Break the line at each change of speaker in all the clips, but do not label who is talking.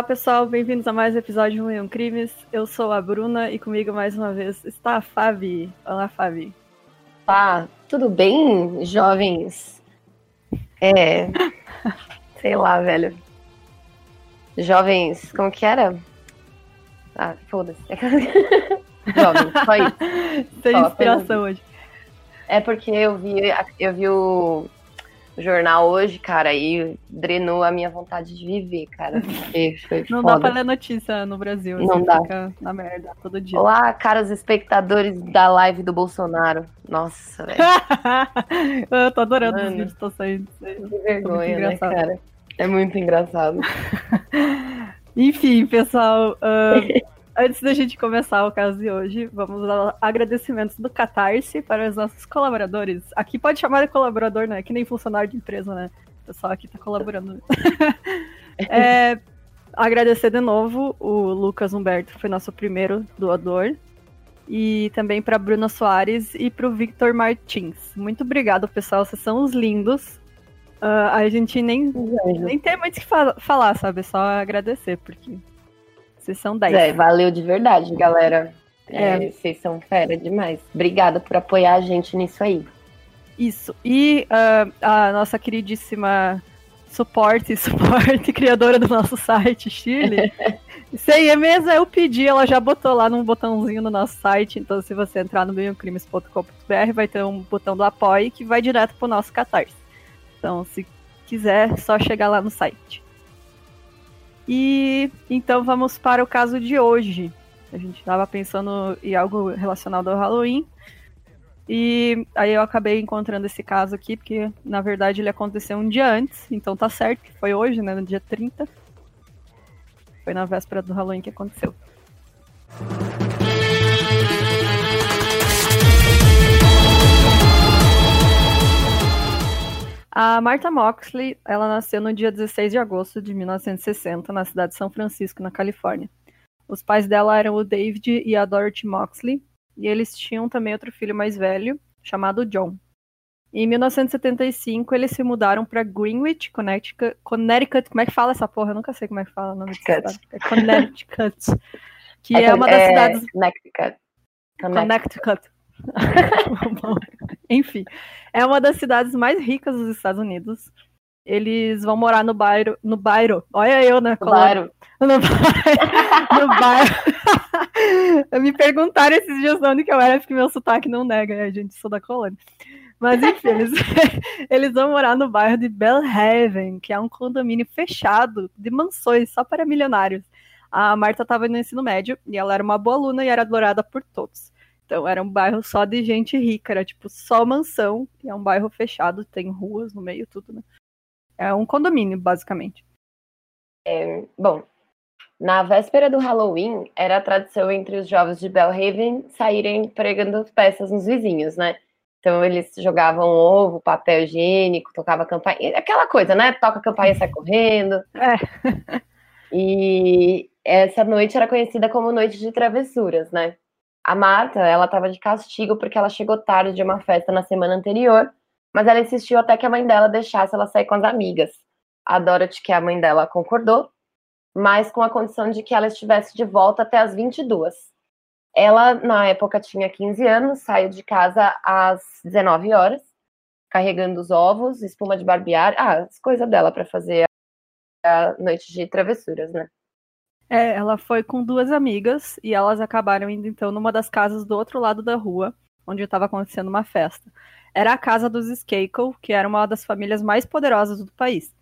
Olá pessoal, bem-vindos a mais um episódio de Million Crimes. Eu sou a Bruna e comigo mais uma vez está a Fabi. Olá, Fabi.
Olá, tudo bem, jovens? É. sei lá, velho. Jovens, como que era? Ah, foda-se. jovens, só isso.
Tem inspiração hoje.
É porque eu vi, eu vi o jornal hoje, cara, e drenou a minha vontade de viver, cara.
Foi não foda. dá pra ler notícia no Brasil.
Não dá.
Fica na merda todo dia.
Olá, caros espectadores da live do Bolsonaro. Nossa, velho.
eu tô adorando Mano, os vídeos, tô saindo.
Que vergonha, né, cara? É muito engraçado.
Enfim, pessoal. Uh, Antes da gente começar o caso de hoje, vamos dar agradecimentos do Catarse para os nossos colaboradores. Aqui pode chamar de colaborador, né? Que nem funcionário de empresa, né? O pessoal aqui tá colaborando. é, agradecer de novo o Lucas Humberto, que foi nosso primeiro doador. E também para Bruna Soares e para o Victor Martins. Muito obrigado, pessoal. Vocês são os lindos. Uh, a gente nem, nem tem muito o que falar, sabe? Só agradecer, porque vocês são 10.
É, valeu de verdade, galera. É. é. vocês são fera demais. Obrigada por apoiar a gente nisso aí.
Isso. E uh, a nossa queridíssima suporte, suporte, criadora do nosso site, Chile. Isso aí é mesmo, eu pedi, ela já botou lá num botãozinho no nosso site. Então, se você entrar no biocrimes.com.br, vai ter um botão do apoio que vai direto pro nosso Catarse. Então, se quiser, só chegar lá no site. E então vamos para o caso de hoje. A gente estava pensando em algo relacionado ao Halloween. E aí eu acabei encontrando esse caso aqui, porque na verdade ele aconteceu um dia antes, então tá certo que foi hoje, né, no dia 30. Foi na véspera do Halloween que aconteceu. A Martha Moxley, ela nasceu no dia 16 de agosto de 1960, na cidade de São Francisco, na Califórnia. Os pais dela eram o David e a Dorothy Moxley, e eles tinham também outro filho mais velho, chamado John. Em 1975, eles se mudaram para Greenwich, Connecticut, Connecticut. Como é que fala essa porra? Eu nunca sei como é que fala o nome dessa cidade. É Connecticut. Que é, é uma das é cidades.
Connecticut.
Connecticut. Enfim, é uma das cidades mais ricas dos Estados Unidos. Eles vão morar no bairro. No bairro. Olha eu, né?
No bairro.
No bairro. no bairro. Me perguntaram esses dias de onde que eu era, porque meu sotaque não nega, né, gente? Sou da colônia. Mas enfim, eles, eles vão morar no bairro de Bellhaven, que é um condomínio fechado de mansões só para milionários. A Marta estava no ensino médio e ela era uma boa aluna e era adorada por todos. Então era um bairro só de gente rica, era tipo só mansão, e é um bairro fechado, tem ruas no meio, tudo, né? É um condomínio, basicamente.
É, bom, na véspera do Halloween, era a tradição entre os jovens de Bellhaven saírem pregando peças nos vizinhos, né? Então eles jogavam ovo, papel higiênico, tocava campainha, aquela coisa, né? Toca a campainha e sai correndo.
É.
E essa noite era conhecida como noite de travessuras, né? A Marta, ela estava de castigo porque ela chegou tarde de uma festa na semana anterior, mas ela insistiu até que a mãe dela deixasse ela sair com as amigas. A Dorothy, que é a mãe dela, concordou, mas com a condição de que ela estivesse de volta até as 22. Ela, na época, tinha 15 anos, saiu de casa às 19 horas, carregando os ovos, espuma de barbear, ah, as coisas dela para fazer a noite de travessuras, né?
É, ela foi com duas amigas e elas acabaram indo então numa das casas do outro lado da rua, onde estava acontecendo uma festa. Era a casa dos Skakel, que era uma das famílias mais poderosas do país.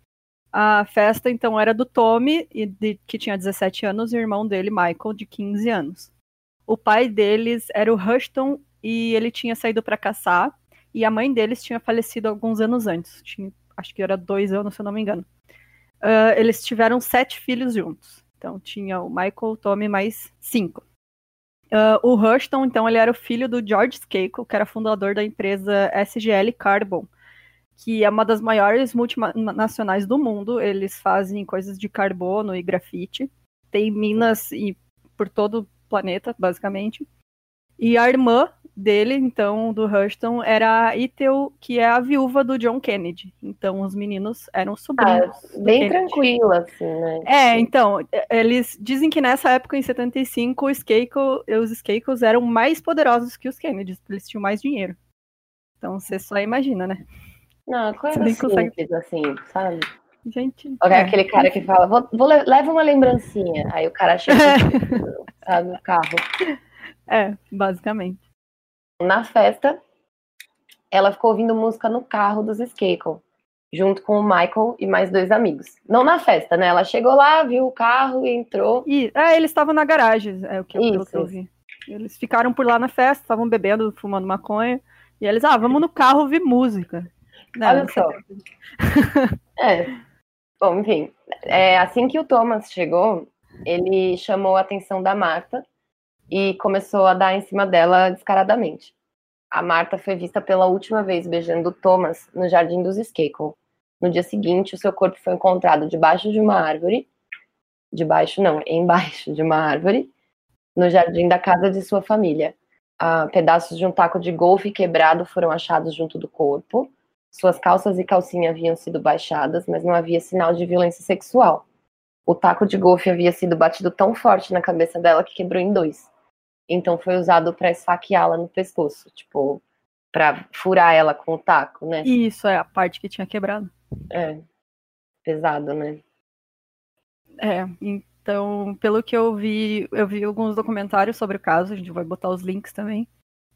A festa então era do Tommy, que tinha 17 anos, e o irmão dele, Michael, de 15 anos. O pai deles era o Rushton e ele tinha saído para caçar, e a mãe deles tinha falecido alguns anos antes. Tinha, acho que era dois anos, se eu não me engano. Uh, eles tiveram sete filhos juntos. Então tinha o Michael, Tommy mais cinco. Uh, o Rushton, então, ele era o filho do George Skakel, que era fundador da empresa SGL Carbon, que é uma das maiores multinacionais do mundo. Eles fazem coisas de carbono e grafite. Tem minas e por todo o planeta, basicamente. E a irmã dele, então, do Hurston, era a Ethel, que é a viúva do John Kennedy. Então, os meninos eram sobrinhos.
Ah, bem tranquilo, assim, né?
É, então, eles dizem que nessa época, em 75, os Skakos eram mais poderosos que os Kennedys, eles tinham mais dinheiro. Então, você só imagina, né?
Não, coisa simples, consegue... assim, sabe?
Gente.
Olha é. aquele cara que fala, vou, vou leva uma lembrancinha. Aí o cara chega, sabe, no carro.
É, basicamente.
Na festa, ela ficou ouvindo música no carro dos Skakel, junto com o Michael e mais dois amigos. Não na festa, né? Ela chegou lá, viu o carro e entrou.
E, é, eles estavam na garagem, é o que eu, eu vi. Eles ficaram por lá na festa, estavam bebendo, fumando maconha. E eles, ah, vamos no carro ouvir música.
Não, Olha só. é. Bom, enfim. É, assim que o Thomas chegou, ele chamou a atenção da Marta e começou a dar em cima dela descaradamente. A Marta foi vista pela última vez beijando Thomas no jardim dos Skakel. No dia seguinte, o seu corpo foi encontrado debaixo de uma árvore, debaixo não, embaixo de uma árvore, no jardim da casa de sua família. Ah, pedaços de um taco de golfe quebrado foram achados junto do corpo. Suas calças e calcinha haviam sido baixadas, mas não havia sinal de violência sexual. O taco de golfe havia sido batido tão forte na cabeça dela que quebrou em dois. Então foi usado para esfaqueá-la no pescoço, tipo, para furar ela com o taco, né?
Isso, é a parte que tinha quebrado.
É. Pesado, né?
É, então, pelo que eu vi, eu vi alguns documentários sobre o caso, a gente vai botar os links também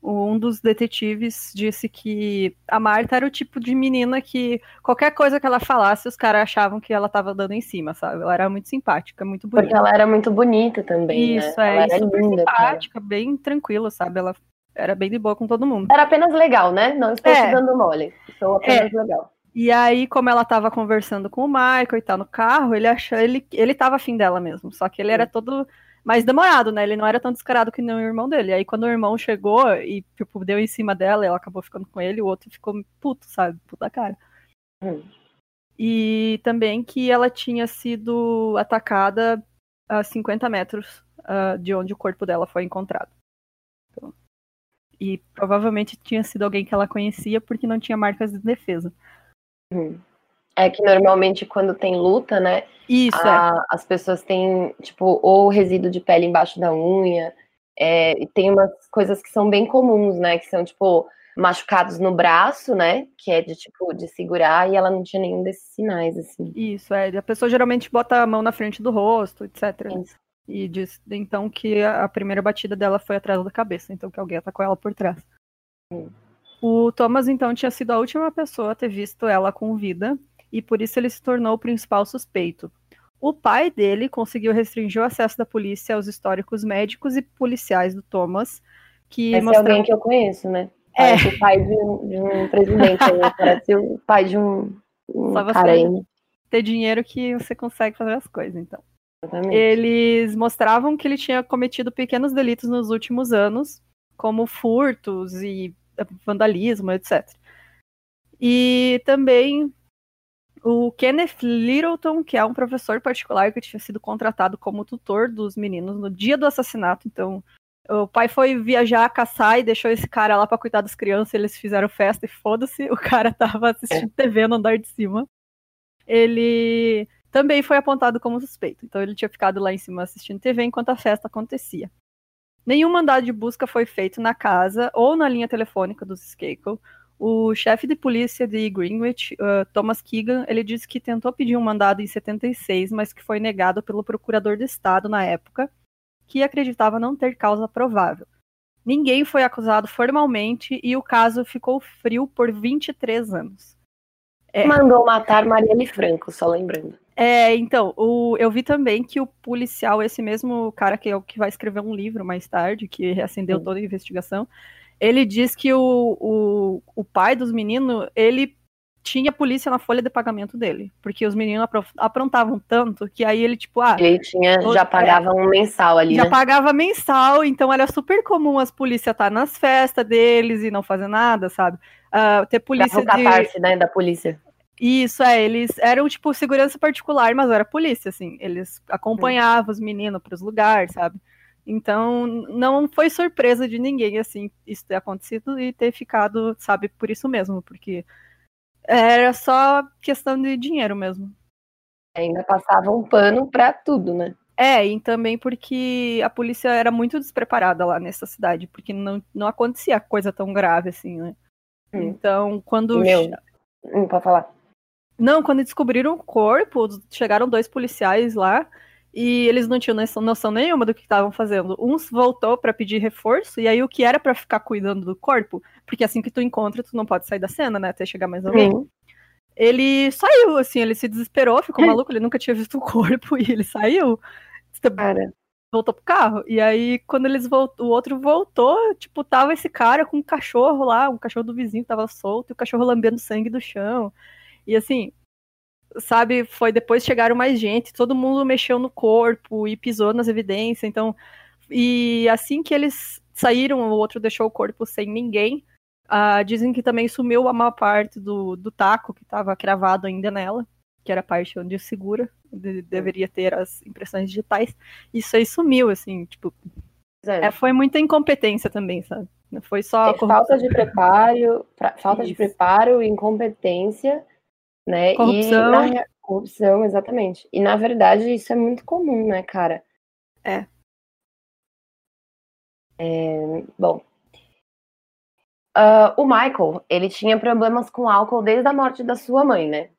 um dos detetives disse que a Marta era o tipo de menina que qualquer coisa que ela falasse, os caras achavam que ela tava dando em cima, sabe? Ela era muito simpática, muito bonita.
Porque ela era muito bonita também.
Isso,
né?
é, ela super linda, simpática, cara. bem tranquila, sabe? Ela era bem de boa com todo mundo.
Era apenas legal, né? Não estou é. te dando mole. Sou apenas é. legal.
E aí, como ela tava conversando com o Michael e tal no carro, ele achou, ele, ele tava afim dela mesmo. Só que ele era todo mais demorado, né? Ele não era tão descarado que nem o irmão dele. Aí quando o irmão chegou e, tipo, deu em cima dela, ela acabou ficando com ele, o outro ficou puto, sabe? Puta cara. Hum. E também que ela tinha sido atacada a 50 metros uh, de onde o corpo dela foi encontrado. Então, e provavelmente tinha sido alguém que ela conhecia porque não tinha marcas de defesa.
Hum. É que normalmente quando tem luta, né?
Isso. A,
é. As pessoas têm, tipo, ou resíduo de pele embaixo da unha. É, e tem umas coisas que são bem comuns, né? Que são, tipo, machucados no braço, né? Que é de, tipo, de segurar, e ela não tinha nenhum desses sinais, assim.
Isso, é. A pessoa geralmente bota a mão na frente do rosto, etc. Isso. E diz, então, que a primeira batida dela foi atrás da cabeça, então que alguém atacou ela por trás. Hum. O Thomas, então, tinha sido a última pessoa a ter visto ela com vida, e por isso ele se tornou o principal suspeito. O pai dele conseguiu restringir o acesso da polícia aos históricos médicos e policiais do Thomas, que
Esse mostraram... é alguém que eu conheço, né? É. O pai de um, de um presidente, né? parece o pai de um, um Só cara aí.
ter dinheiro que você consegue fazer as coisas, então. Exatamente. Eles mostravam que ele tinha cometido pequenos delitos nos últimos anos, como furtos e vandalismo, etc. E também o Kenneth Littleton, que é um professor particular que tinha sido contratado como tutor dos meninos no dia do assassinato. Então, o pai foi viajar, caçar e deixou esse cara lá para cuidar das crianças. Eles fizeram festa e foda-se, o cara tava assistindo é. TV no andar de cima. Ele também foi apontado como suspeito. Então, ele tinha ficado lá em cima assistindo TV enquanto a festa acontecia. Nenhum mandado de busca foi feito na casa ou na linha telefônica dos Skakel. O chefe de polícia de Greenwich, uh, Thomas Keegan, ele disse que tentou pedir um mandado em 76, mas que foi negado pelo procurador de estado na época, que acreditava não ter causa provável. Ninguém foi acusado formalmente e o caso ficou frio por 23 anos.
É. Mandou matar Marielle Franco, só lembrando.
É, então, o, eu vi também que o policial, esse mesmo cara que é o que vai escrever um livro mais tarde, que reacendeu Sim. toda a investigação, ele diz que o, o, o pai dos meninos, ele tinha polícia na folha de pagamento dele. Porque os meninos aprontavam tanto que aí ele, tipo, ah.
Ele tinha, já pagava um mensal ali.
Já
né?
pagava mensal, então era super comum as polícias estar tá nas festas deles e não fazer nada, sabe? Uh, ter polícia.
Pra de... catarse, né, da polícia.
Isso, é, eles eram, tipo, segurança particular, mas era polícia, assim. Eles acompanhavam hum. os meninos para os lugares, sabe? Então, não foi surpresa de ninguém, assim, isso ter acontecido e ter ficado, sabe, por isso mesmo, porque era só questão de dinheiro mesmo.
Ainda passava um pano pra tudo, né?
É, e também porque a polícia era muito despreparada lá nessa cidade, porque não, não acontecia coisa tão grave assim, né? Hum. Então, quando.
Meu, não pode falar.
Não, quando descobriram o corpo, chegaram dois policiais lá e eles não tinham noção nenhuma do que estavam fazendo. Um voltou para pedir reforço, e aí o que era para ficar cuidando do corpo, porque assim que tu encontra, tu não pode sair da cena, né, até chegar mais alguém. Uhum. Ele saiu, assim, ele se desesperou, ficou maluco, ele nunca tinha visto o corpo, e ele saiu. Cara. Voltou pro carro. E aí, quando eles voltou, o outro voltou, tipo, tava esse cara com um cachorro lá, um cachorro do vizinho tava solto, e o cachorro lambendo sangue do chão. E assim, sabe, foi depois chegaram mais gente, todo mundo mexeu no corpo e pisou nas evidências, então, e assim que eles saíram, o outro deixou o corpo sem ninguém, uh, dizem que também sumiu a maior parte do, do taco que estava cravado ainda nela, que era a parte onde segura, de, deveria ter as impressões digitais, isso aí sumiu, assim, tipo, é, foi muita incompetência também, sabe? Foi só
falta de preparo, falta Isso. de preparo, incompetência né?
Corrupção.
Na, corrupção, exatamente. E na verdade isso é muito comum, né, cara?
É.
é bom. Uh, o Michael, ele tinha problemas com álcool desde a morte da sua mãe, né?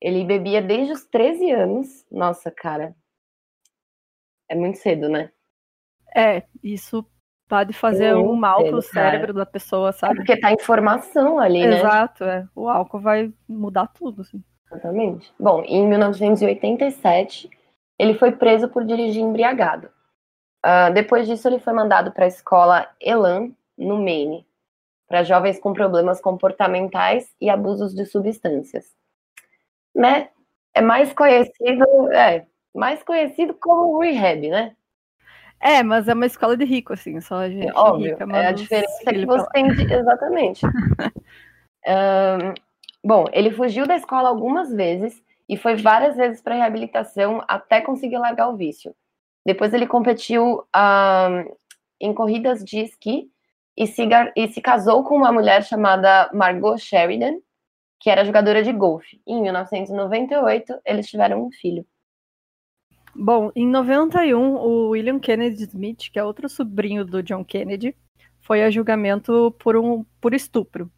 Ele bebia desde os 13 anos. Nossa, cara. É muito cedo, né?
É, isso pode fazer um mal pro cérebro da pessoa, sabe? É
porque tá informação ali, né?
Exato, é. O álcool vai mudar tudo, assim.
Exatamente. Bom, em 1987, ele foi preso por dirigir embriagado. Uh, depois disso, ele foi mandado para a escola Elan, no Maine, para jovens com problemas comportamentais e abusos de substâncias. Né? É mais conhecido, é, mais conhecido como rehab, né?
É, mas é uma escola de rico, assim, só gente é,
óbvio,
rica.
É a diferença que você tem de... Exatamente. um, bom, ele fugiu da escola algumas vezes e foi várias vezes para reabilitação até conseguir largar o vício. Depois ele competiu um, em corridas de esqui e se, e se casou com uma mulher chamada Margot Sheridan, que era jogadora de golfe. Em 1998, eles tiveram um filho.
Bom, em 91, o William Kennedy Smith, que é outro sobrinho do John Kennedy, foi a julgamento por, um, por estupro.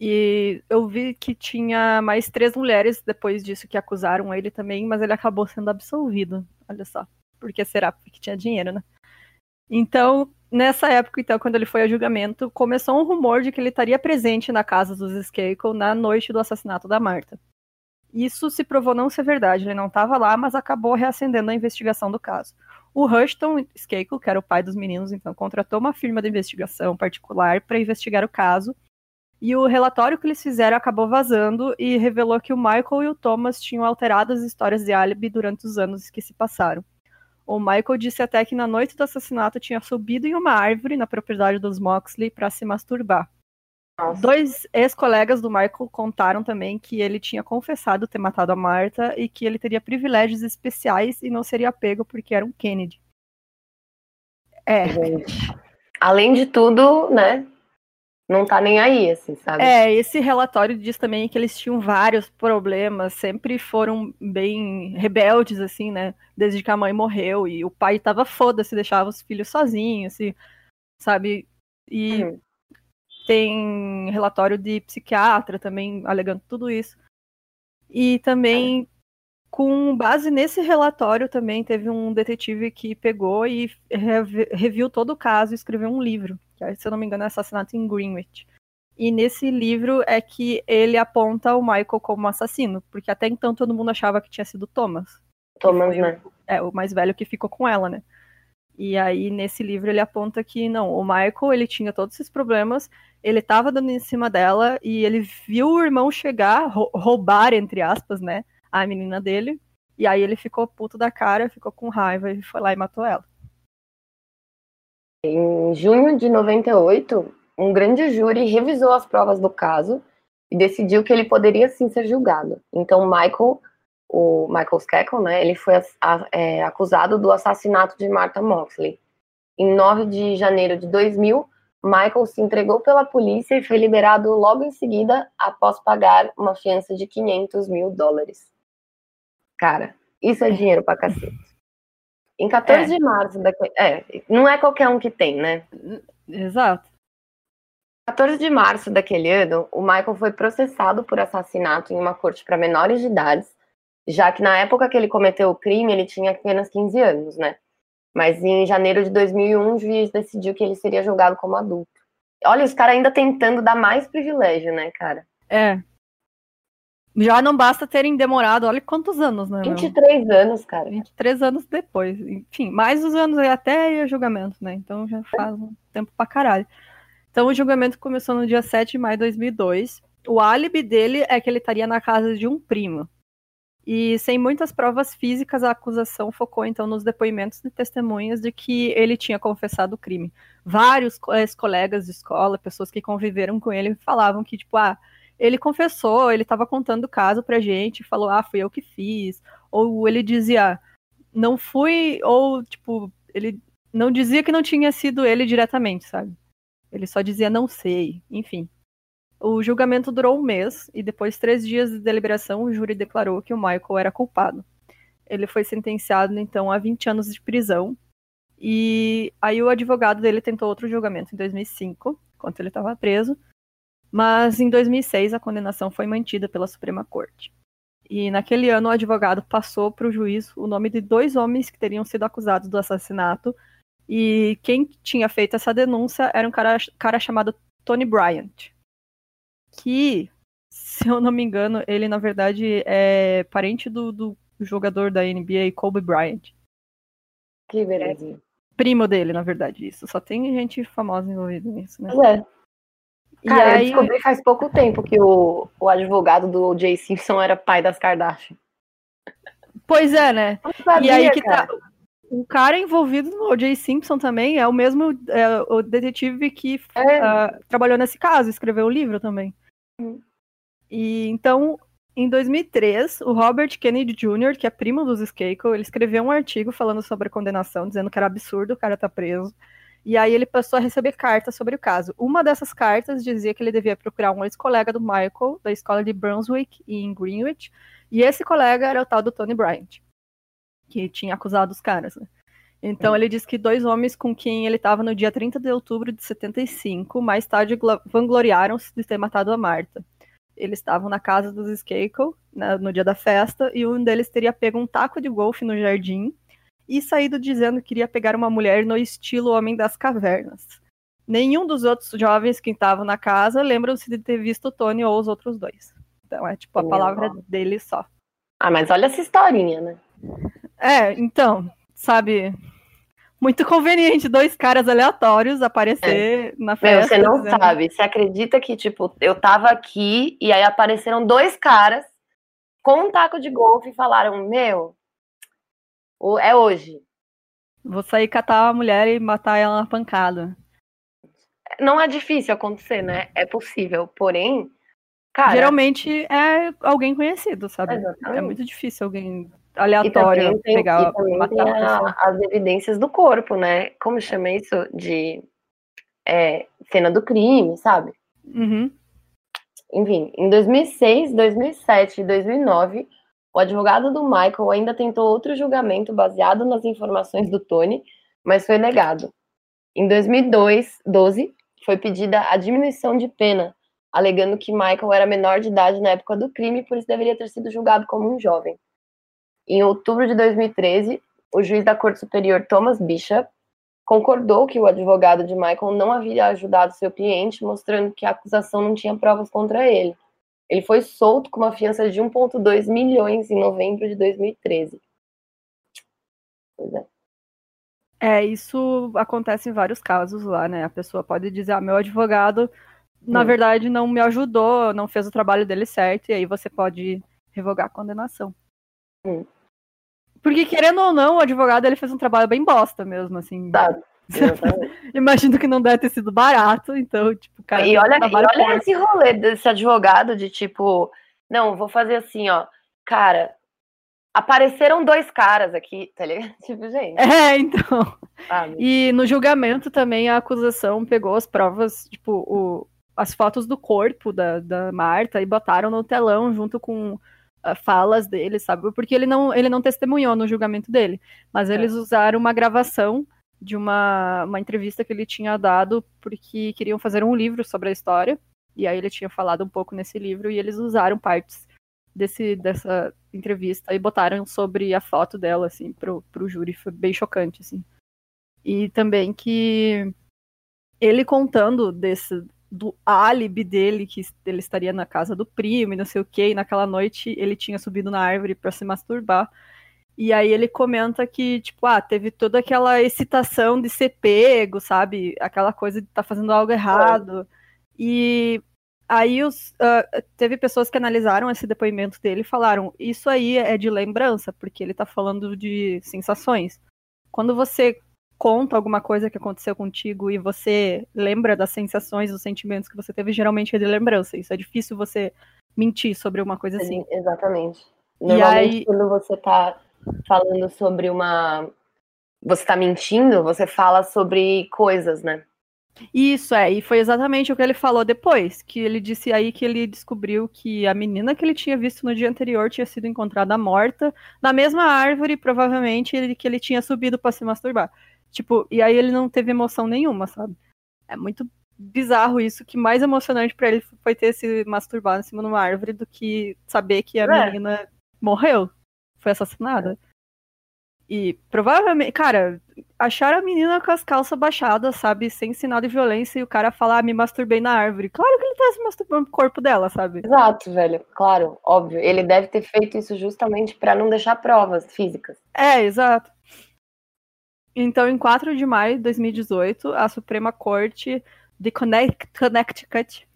E eu vi que tinha mais três mulheres depois disso que acusaram ele também, mas ele acabou sendo absolvido. Olha só. Porque será? Porque tinha dinheiro, né? Então, nessa época, então, quando ele foi a julgamento, começou um rumor de que ele estaria presente na casa dos Skakel na noite do assassinato da Marta. Isso se provou não ser verdade, ele não estava lá, mas acabou reacendendo a investigação do caso. O Rushton Skakel, que era o pai dos meninos, então contratou uma firma de investigação particular para investigar o caso. E o relatório que eles fizeram acabou vazando e revelou que o Michael e o Thomas tinham alterado as histórias de álibi durante os anos que se passaram. O Michael disse até que na noite do assassinato tinha subido em uma árvore na propriedade dos Moxley para se masturbar. Nossa. Dois ex-colegas do Michael contaram também que ele tinha confessado ter matado a Marta e que ele teria privilégios especiais e não seria pego porque era um Kennedy.
É. Gente. Além de tudo, né? Não tá nem aí, assim, sabe?
É, esse relatório diz também que eles tinham vários problemas, sempre foram bem rebeldes, assim, né? Desde que a mãe morreu e o pai tava foda-se, deixava os filhos sozinhos, assim, sabe? E hum tem relatório de psiquiatra também alegando tudo isso. E também, com base nesse relatório, também teve um detetive que pegou e reviu todo o caso e escreveu um livro, que, se eu não me engano, é Assassinato em Greenwich. E nesse livro é que ele aponta o Michael como assassino, porque até então todo mundo achava que tinha sido Thomas.
Thomas, né?
É, o mais velho que ficou com ela, né? E aí, nesse livro, ele aponta que não, o Michael, ele tinha todos esses problemas, ele tava dando em cima dela, e ele viu o irmão chegar, roubar, entre aspas, né, a menina dele, e aí ele ficou puto da cara, ficou com raiva, e foi lá e matou ela.
Em junho de 98, um grande júri revisou as provas do caso e decidiu que ele poderia sim ser julgado. Então, Michael o Michael Scackle, né, ele foi é, acusado do assassinato de Martha Moxley. Em 9 de janeiro de 2000, Michael se entregou pela polícia e foi liberado logo em seguida após pagar uma fiança de 500 mil dólares. Cara, isso é dinheiro pra cacete. Em 14 é. de março daquele. É, não é qualquer um que tem, né?
Exato.
14 de março daquele ano, o Michael foi processado por assassinato em uma corte para menores de idade, já que na época que ele cometeu o crime, ele tinha apenas 15 anos, né? Mas em janeiro de 2001, o juiz decidiu que ele seria julgado como adulto. Olha, os caras ainda tentando dar mais privilégio, né, cara?
É. Já não basta terem demorado, olha quantos anos, né?
23 meu? anos, cara.
23 anos depois. Enfim, mais os anos até o julgamento, né? Então já faz um tempo pra caralho. Então o julgamento começou no dia 7 de maio de 2002. O álibi dele é que ele estaria na casa de um primo. E sem muitas provas físicas, a acusação focou então nos depoimentos de testemunhas de que ele tinha confessado o crime. Vários ex-colegas de escola, pessoas que conviveram com ele, falavam que, tipo, ah, ele confessou, ele estava contando o caso pra gente, falou, ah, fui eu que fiz. Ou ele dizia, não fui, ou, tipo, ele não dizia que não tinha sido ele diretamente, sabe? Ele só dizia não sei, enfim. O julgamento durou um mês e depois de três dias de deliberação, o júri declarou que o Michael era culpado. Ele foi sentenciado então a 20 anos de prisão. E aí o advogado dele tentou outro julgamento em 2005, enquanto ele estava preso. Mas em 2006 a condenação foi mantida pela Suprema Corte. E naquele ano o advogado passou para o juiz o nome de dois homens que teriam sido acusados do assassinato. E quem tinha feito essa denúncia era um cara, cara chamado Tony Bryant que, se eu não me engano, ele na verdade é parente do, do jogador da NBA, Kobe Bryant.
Que beleza.
Primo dele, na verdade, isso. Só tem gente famosa envolvida nisso, né?
É. E Cara, aí... eu descobri faz pouco tempo que o, o advogado do Jay Simpson era pai das Kardashian.
Pois é, né? Sabia, e aí que tá, cara. tá. O cara envolvido no O.J. Simpson também é o mesmo é, o detetive que é. uh, trabalhou nesse caso, escreveu o livro também. E então, em 2003, o Robert Kennedy Jr., que é primo dos Skakel, ele escreveu um artigo falando sobre a condenação, dizendo que era absurdo o cara estar tá preso. E aí ele passou a receber cartas sobre o caso. Uma dessas cartas dizia que ele devia procurar um ex-colega do Michael, da escola de Brunswick, em Greenwich, e esse colega era o tal do Tony Bryant, que tinha acusado os caras, né? Então ele diz que dois homens com quem ele estava no dia 30 de outubro de 75, mais tarde vangloriaram-se de ter matado a Marta. Eles estavam na casa dos Skakel né, no dia da festa e um deles teria pego um taco de golfe no jardim e saído dizendo que queria pegar uma mulher no estilo Homem das Cavernas. Nenhum dos outros jovens que estavam na casa lembram-se de ter visto o Tony ou os outros dois. Então é tipo a palavra dele só.
Ah, mas olha essa historinha, né?
É, então, sabe? Muito conveniente dois caras aleatórios aparecer é. na festa.
Meu, você não dizendo... sabe. Você acredita que, tipo, eu tava aqui e aí apareceram dois caras com um taco de golfe e falaram: Meu, é hoje.
Vou sair catar a mulher e matar ela na pancada.
Não é difícil acontecer, né? É possível. Porém, cara.
Geralmente é alguém conhecido, sabe? Exatamente. É muito difícil alguém aleatório tem, pegar
a, as evidências do corpo, né? Como chama isso? De é, cena do crime, sabe?
Uhum.
Enfim, em 2006, 2007 e 2009, o advogado do Michael ainda tentou outro julgamento baseado nas informações do Tony, mas foi negado. Em 2012, foi pedida a diminuição de pena, alegando que Michael era menor de idade na época do crime, por isso deveria ter sido julgado como um jovem. Em outubro de 2013, o juiz da Corte Superior Thomas Bishop concordou que o advogado de Michael não havia ajudado seu cliente, mostrando que a acusação não tinha provas contra ele. Ele foi solto com uma fiança de 1,2 milhões em novembro de 2013. Pois é.
É, isso acontece em vários casos lá, né? A pessoa pode dizer, ah, meu advogado, na hum. verdade, não me ajudou, não fez o trabalho dele certo, e aí você pode revogar a condenação.
Hum.
Porque, querendo ou não, o advogado ele fez um trabalho bem bosta mesmo, assim.
Tá.
Imagino que não deve ter sido barato, então, tipo, cara.
E olha, e olha esse rolê desse advogado de tipo, não, vou fazer assim, ó. Cara, apareceram dois caras aqui, tá ligado? Tipo, gente.
É, então. Ah, e no julgamento também a acusação pegou as provas, tipo, o, as fotos do corpo da, da Marta e botaram no telão junto com falas dele, sabe? Porque ele não, ele não testemunhou no julgamento dele, mas é. eles usaram uma gravação de uma, uma entrevista que ele tinha dado porque queriam fazer um livro sobre a história. E aí ele tinha falado um pouco nesse livro e eles usaram partes desse, dessa entrevista e botaram sobre a foto dela, assim, pro, pro júri. Foi bem chocante, assim. E também que ele contando desse, do álibi dele, que ele estaria na casa do primo e não sei o que, e naquela noite ele tinha subido na árvore para se masturbar. E aí ele comenta que, tipo, ah, teve toda aquela excitação de ser pego, sabe? Aquela coisa de estar tá fazendo algo errado. E aí os, uh, teve pessoas que analisaram esse depoimento dele e falaram: isso aí é de lembrança, porque ele tá falando de sensações. Quando você conta alguma coisa que aconteceu contigo e você lembra das sensações, dos sentimentos que você teve, geralmente é de lembrança. Isso é difícil você mentir sobre uma coisa assim.
Exatamente. Normalmente, aí... quando você tá falando sobre uma. Você tá mentindo, você fala sobre coisas, né?
Isso, é, e foi exatamente o que ele falou depois, que ele disse aí que ele descobriu que a menina que ele tinha visto no dia anterior tinha sido encontrada morta na mesma árvore, provavelmente, ele, que ele tinha subido para se masturbar. Tipo, e aí ele não teve emoção nenhuma, sabe? É muito bizarro isso, que mais emocionante para ele foi ter se masturbado em cima de uma árvore do que saber que a é. menina morreu, foi assassinada. E provavelmente, cara, acharam a menina com as calças baixadas, sabe, sem sinal de violência, e o cara falar, ah, me masturbei na árvore. Claro que ele tá se masturbando no corpo dela, sabe?
Exato, velho, claro, óbvio. Ele deve ter feito isso justamente para não deixar provas físicas.
É, exato. Então, em 4 de maio de 2018, a Suprema Corte de Connecticut,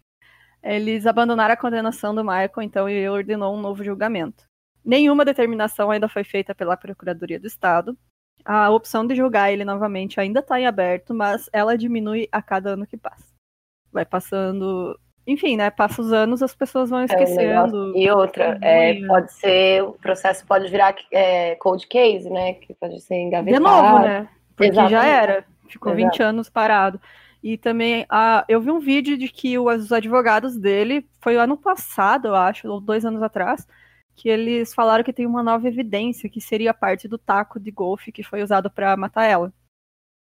eles abandonaram a condenação do Michael, então, e ordenou um novo julgamento. Nenhuma determinação ainda foi feita pela Procuradoria do Estado. A opção de julgar ele novamente ainda está em aberto, mas ela diminui a cada ano que passa. Vai passando enfim, né? Passa os anos, as pessoas vão esquecendo.
É e outra, é, pode ser, o processo pode virar é, cold case, né? Que pode ser engavetado.
De novo, né? Porque Exatamente. já era. Ficou Exato. 20 anos parado. E também, a, eu vi um vídeo de que os advogados dele, foi ano passado, eu acho, ou dois anos atrás, que eles falaram que tem uma nova evidência, que seria parte do taco de golfe que foi usado para matar ela.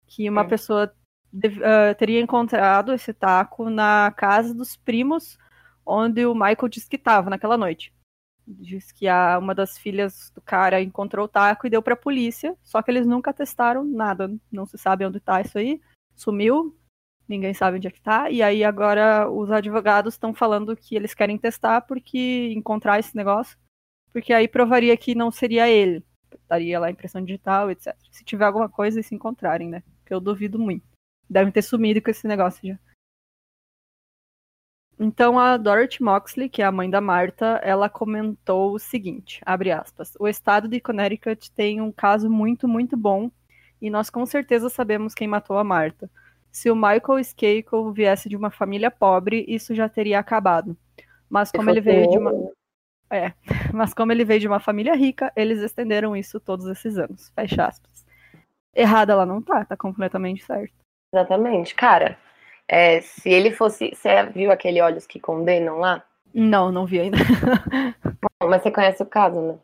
Que uma é. pessoa uh, teria encontrado esse taco na casa dos primos, onde o Michael disse que estava naquela noite. Diz que a, uma das filhas do cara encontrou o taco e deu para a polícia, só que eles nunca testaram nada, não se sabe onde está isso aí, sumiu, ninguém sabe onde é que tá, e aí agora os advogados estão falando que eles querem testar porque encontrar esse negócio, porque aí provaria que não seria ele, daria lá impressão digital, etc. Se tiver alguma coisa e se encontrarem, né? Que eu duvido muito devem ter sumido com esse negócio já. Então a Dorothy Moxley, que é a mãe da Marta, ela comentou o seguinte, abre aspas, o estado de Connecticut tem um caso muito, muito bom e nós com certeza sabemos quem matou a Marta. Se o Michael Skakel viesse de uma família pobre, isso já teria acabado. Mas como ele veio de uma é, mas como ele veio de uma família rica, eles estenderam isso todos esses anos. Fecha aspas. Errada ela não tá, tá completamente certo.
Exatamente. Cara, é, se ele fosse. Você viu aquele Olhos que Condenam lá?
Não, não vi ainda.
Bom, mas você conhece o caso, né?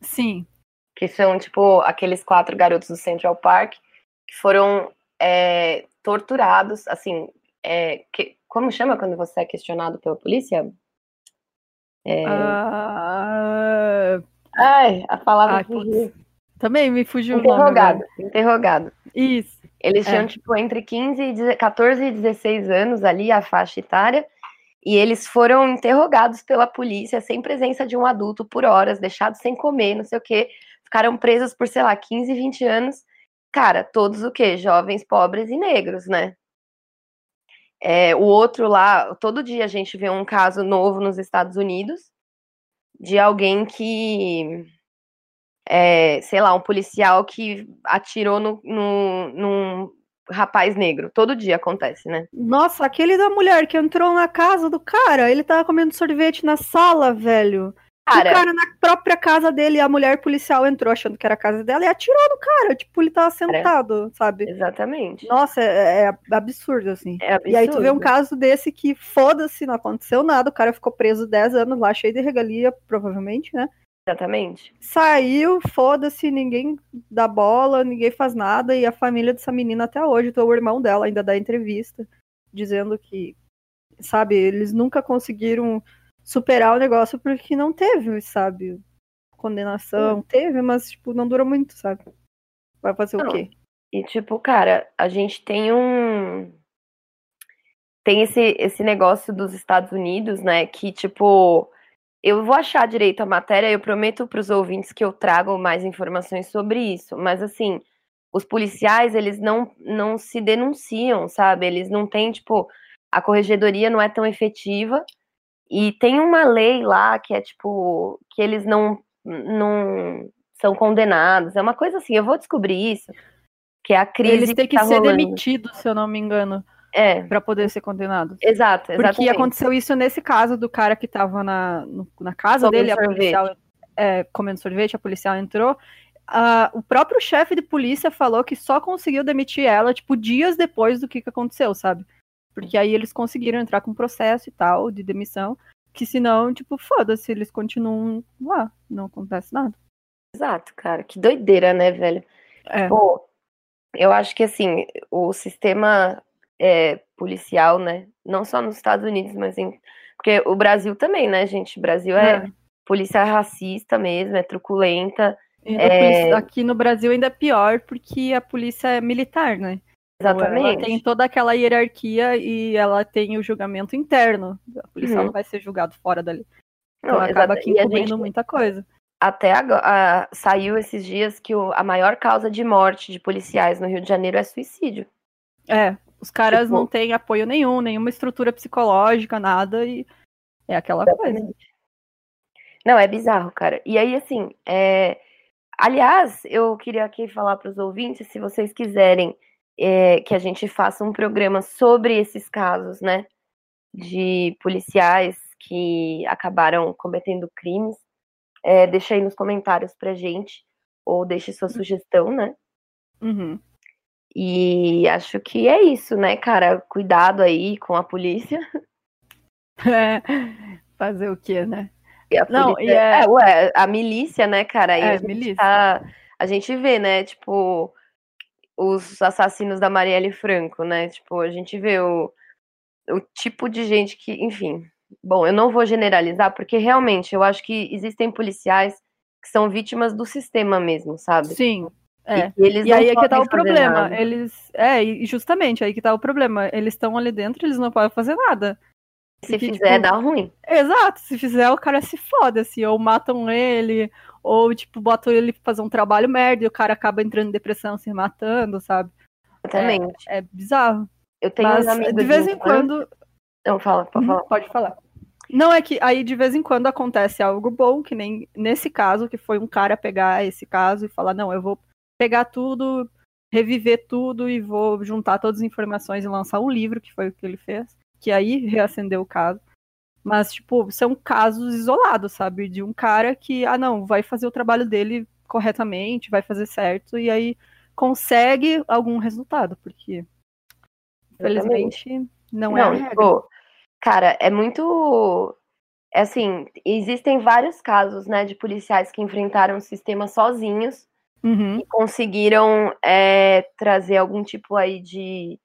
Sim.
Que são, tipo, aqueles quatro garotos do Central Park que foram é, torturados, assim. É, que, como chama quando você é questionado pela polícia?
É... Uh...
Ai, a palavra fugiu.
Também me fugiu
interrogado. Interrogado.
Isso.
Eles é. tinham, tipo, entre 15 e 14 e 16 anos ali, a faixa etária, e eles foram interrogados pela polícia sem presença de um adulto por horas, deixados sem comer, não sei o quê. Ficaram presos por, sei lá, 15, 20 anos. Cara, todos o quê? Jovens, pobres e negros, né? É, o outro lá, todo dia a gente vê um caso novo nos Estados Unidos de alguém que é, sei lá, um policial que atirou no, no, num rapaz negro. Todo dia acontece, né?
Nossa, aquele da mulher que entrou na casa do cara, ele tava comendo sorvete na sala, velho. Cara, o cara na própria casa dele, a mulher policial entrou achando que era a casa dela e atirou no cara. Tipo, ele tava sentado, sabe?
Exatamente.
Nossa, é, é, absurdo, assim.
É absurdo.
E aí tu vê um caso desse que, foda-se, não aconteceu nada. O cara ficou preso 10 anos lá, cheio de regalia, provavelmente, né?
Exatamente.
Saiu, foda-se, ninguém dá bola, ninguém faz nada. E a família dessa menina até hoje, então o irmão dela ainda dá entrevista, dizendo que, sabe, eles nunca conseguiram superar o negócio porque não teve, sabe? Condenação, teve, mas, tipo, não dura muito, sabe? Vai fazer não. o quê?
E, tipo, cara, a gente tem um. Tem esse, esse negócio dos Estados Unidos, né? Que, tipo, eu vou achar direito a matéria, eu prometo para os ouvintes que eu trago mais informações sobre isso. Mas, assim, os policiais, eles não, não se denunciam, sabe? Eles não têm, tipo, a corregedoria não é tão efetiva. E tem uma lei lá que é tipo que eles não não são condenados. É uma coisa assim, eu vou descobrir isso, que é a crise
Eles têm que,
que tá
ser
rolando.
demitidos, se eu não me engano.
É.
Para poder ser condenados.
Exato, exatamente.
Porque aconteceu isso nesse caso do cara que tava na, no, na casa
Comendo
dele, a policial é, comendo sorvete, a policial entrou. Uh, o próprio chefe de polícia falou que só conseguiu demitir ela, tipo, dias depois do que, que aconteceu, sabe? Porque aí eles conseguiram entrar com processo e tal, de demissão. Que senão, tipo, foda-se, eles continuam lá, não acontece nada.
Exato, cara. Que doideira, né, velho?
É.
Pô, eu acho que assim, o sistema é, policial, né? Não só nos Estados Unidos, mas em. Porque o Brasil também, né, gente? O Brasil é,
É.
polícia racista mesmo, é truculenta. É.
polícia- aqui no Brasil ainda é pior, porque a polícia é militar, né? Ela
Exatamente.
tem toda aquela hierarquia e ela tem o julgamento interno. A policial
Uhum.
não vai ser julgado fora dali.
Não,
Então acaba
exata-
aqui encobrindo
gente-
muita coisa.
Até agora, saiu esses dias que o- a maior causa de morte de policiais no Rio de Janeiro é suicídio.
É, os caras
Tipo-
não têm apoio nenhum, nenhuma estrutura psicológica, nada, e é aquela coisa.
Não, é bizarro, cara. E aí, assim, é... aliás, eu queria aqui falar para os ouvintes, se vocês quiserem é, que a gente faça um programa sobre esses casos, né, de policiais que acabaram cometendo crimes, é, deixa aí nos comentários pra gente, ou deixe sua sugestão, né?
Uhum.
E acho que é isso, né, cara? Cuidado aí com a polícia.
É, fazer o quê, né?
E a
Não,
polícia-
e é-
é, ué, a milícia, né, cara? Aí
É,
a gente
milícia.
tá- a gente vê, né, tipo, os assassinos da Marielle Franco, né? Tipo, a gente vê o, o tipo de gente que, enfim. Bom, eu não vou generalizar, porque realmente eu acho que existem policiais que são vítimas do sistema mesmo, sabe?
Sim, é.
E,
E aí é que tá o problema.
nada.
Eles. É, e justamente aí que tá o problema. Eles estão ali dentro, eles não podem fazer nada.
Se
porque,
fizer,
tipo,
dá ruim.
Exato, se fizer, o cara se foda, assim, ou matam ele, ou, tipo, botam ele pra fazer um trabalho merda e o cara acaba entrando em depressão, se matando, sabe?
Exatamente.
É bizarro.
Eu tenho
Mas, de vez em quando.
Não, fala, pode falar.
Pode falar. Não, é que aí de vez em quando acontece algo bom, que nem nesse caso, que foi um cara pegar esse caso e falar, não, eu vou pegar tudo, reviver tudo e vou juntar todas as informações e lançar um livro, que foi o que ele fez, que aí reacendeu o caso. Mas, tipo, são casos isolados, sabe? De um cara que, ah, não, vai fazer o trabalho dele corretamente, vai fazer certo, e aí consegue algum resultado, porque, infelizmente, não é a regra.
tipo, cara, é muito. É assim, existem vários casos, né, de policiais que enfrentaram o sistema sozinhos
Uhum.
e conseguiram é, trazer algum tipo aí de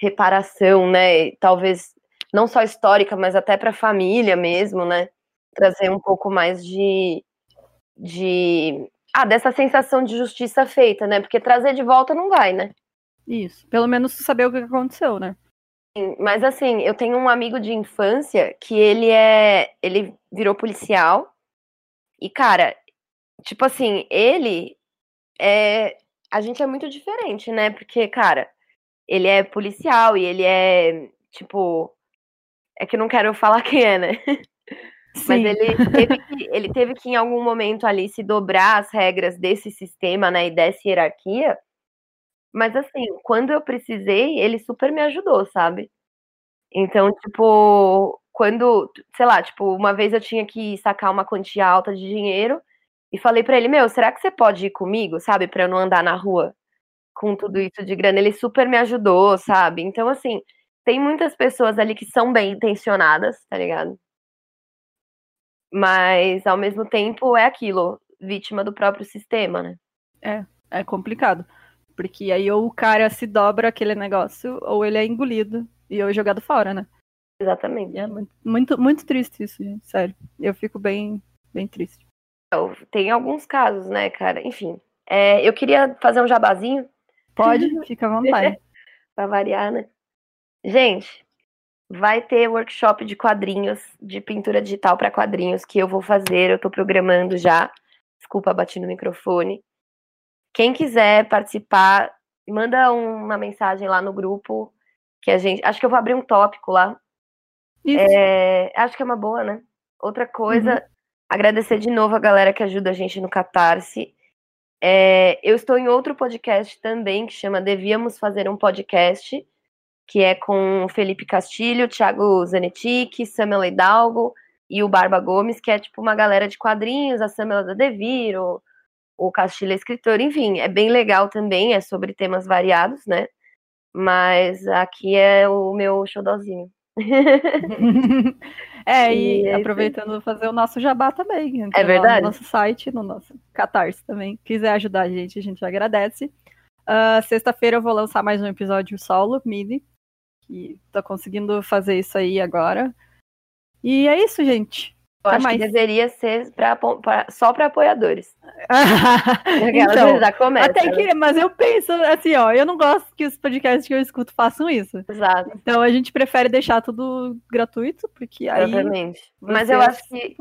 reparação, né? Talvez não só histórica, mas até para a família mesmo, né? Trazer um pouco mais de, de ah, dessa sensação de justiça feita, né? Porque trazer de volta não vai, né?
Isso. Pelo menos saber o que aconteceu, né?
Sim, Mas assim, eu tenho um amigo de infância que ele é. Ele virou policial. E, cara, tipo assim, ele é. A gente é muito diferente, né? Porque, cara, ele é policial e ele é, tipo. É que não quero falar quem é, né? Mas
Sim.
ele teve, que, ele teve que, em algum momento ali, se dobrar as regras desse sistema, né? E dessa hierarquia. Mas, assim, quando eu precisei, ele super me ajudou, sabe? Então, tipo, quando, sei lá, tipo, uma vez eu tinha que sacar uma quantia alta de dinheiro e falei para ele, meu, será que você pode ir comigo, sabe, para eu não andar na rua com tudo isso de grana? Ele super me ajudou, sabe? Então, assim, tem muitas pessoas ali que são bem intencionadas, tá ligado? Mas, ao mesmo tempo, é aquilo, vítima do próprio sistema, né?
É, é complicado. Porque aí ou o cara se dobra aquele negócio, ou ele é engolido e ou é jogado fora, né?
Exatamente.
É muito, muito, muito triste isso, gente. Sério. Eu fico bem, bem triste.
Tem alguns casos, né, cara? Enfim. É, eu queria fazer um jabazinho.
Pode, fica à vontade.
pra variar, né? Gente, vai ter workshop de quadrinhos, de pintura digital para quadrinhos que eu vou fazer, eu tô programando já. Desculpa, bati no microfone. Quem quiser participar, manda uma mensagem lá no grupo que a gente. Acho que eu vou abrir um tópico lá. É, acho que é uma boa, né? Outra coisa, uhum. Agradecer de novo a galera que ajuda a gente no Catarse. É, eu estou em outro podcast também que chama Devíamos Fazer um Podcast, que é com Felipe Castilho, Thiago Zanetic, Samuel Hidalgo e o Barba Gomes, que é tipo uma galera de quadrinhos, a Samuel da Deviro, o Castilho é escritor, enfim, é bem legal também, é sobre temas variados, né? Mas aqui é o meu xodózinho.
é, e, e é aproveitando fazer o nosso jabá também.
É verdade.
No nosso site, no nosso Catarse também. Quiser ajudar a gente, a gente agradece. Uh, Sexta-feira eu vou lançar mais um episódio solo, mini. Que tô conseguindo fazer isso aí agora. E é isso, gente.
Eu acho mais. que deveria ser pra, pra só para apoiadores.
então, já começa. Até né? que, mas eu penso assim, ó, eu não gosto que os podcasts que eu escuto façam isso.
Exato.
Então a gente prefere deixar tudo gratuito, porque aí.
Exatamente. Mas eu acho que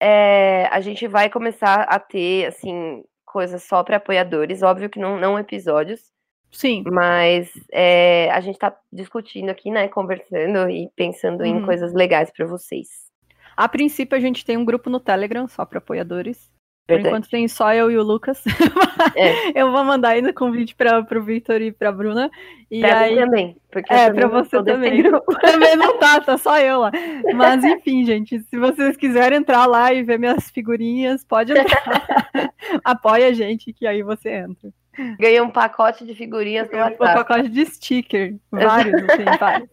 é, a gente vai começar a ter, assim, coisas só para apoiadores. Óbvio que não, não episódios.
Sim.
Mas é, a gente tá discutindo aqui, né? Conversando e pensando uhum. em coisas legais para vocês.
A princípio, a gente tem um grupo no Telegram só para apoiadores. Por enquanto tem só eu e o Lucas. É. eu vou mandar ainda convite para o Victor e para Bruna. E
pra
aí...
também. Porque
é, para você também. também não tá, tá só eu lá. Mas enfim, gente, se vocês quiserem entrar lá e ver minhas figurinhas, pode entrar. Apoia a gente que aí você entra.
Ganhei um pacote de figurinhas
do WhatsApp. Um pacote de sticker. Vários, assim, vários.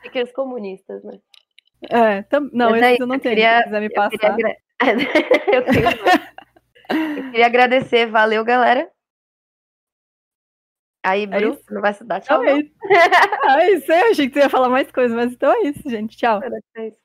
Stickers comunistas, né?
É, tam... não, esse eu não tenho. Queria, se quiser me passar.
Eu queria, eu, tenho... eu queria agradecer, valeu, galera. Aí, Bru, é não vai se dar tchau.
Então é, isso. é isso, eu achei que você ia falar mais coisas, mas então é isso, gente. Tchau.
É isso.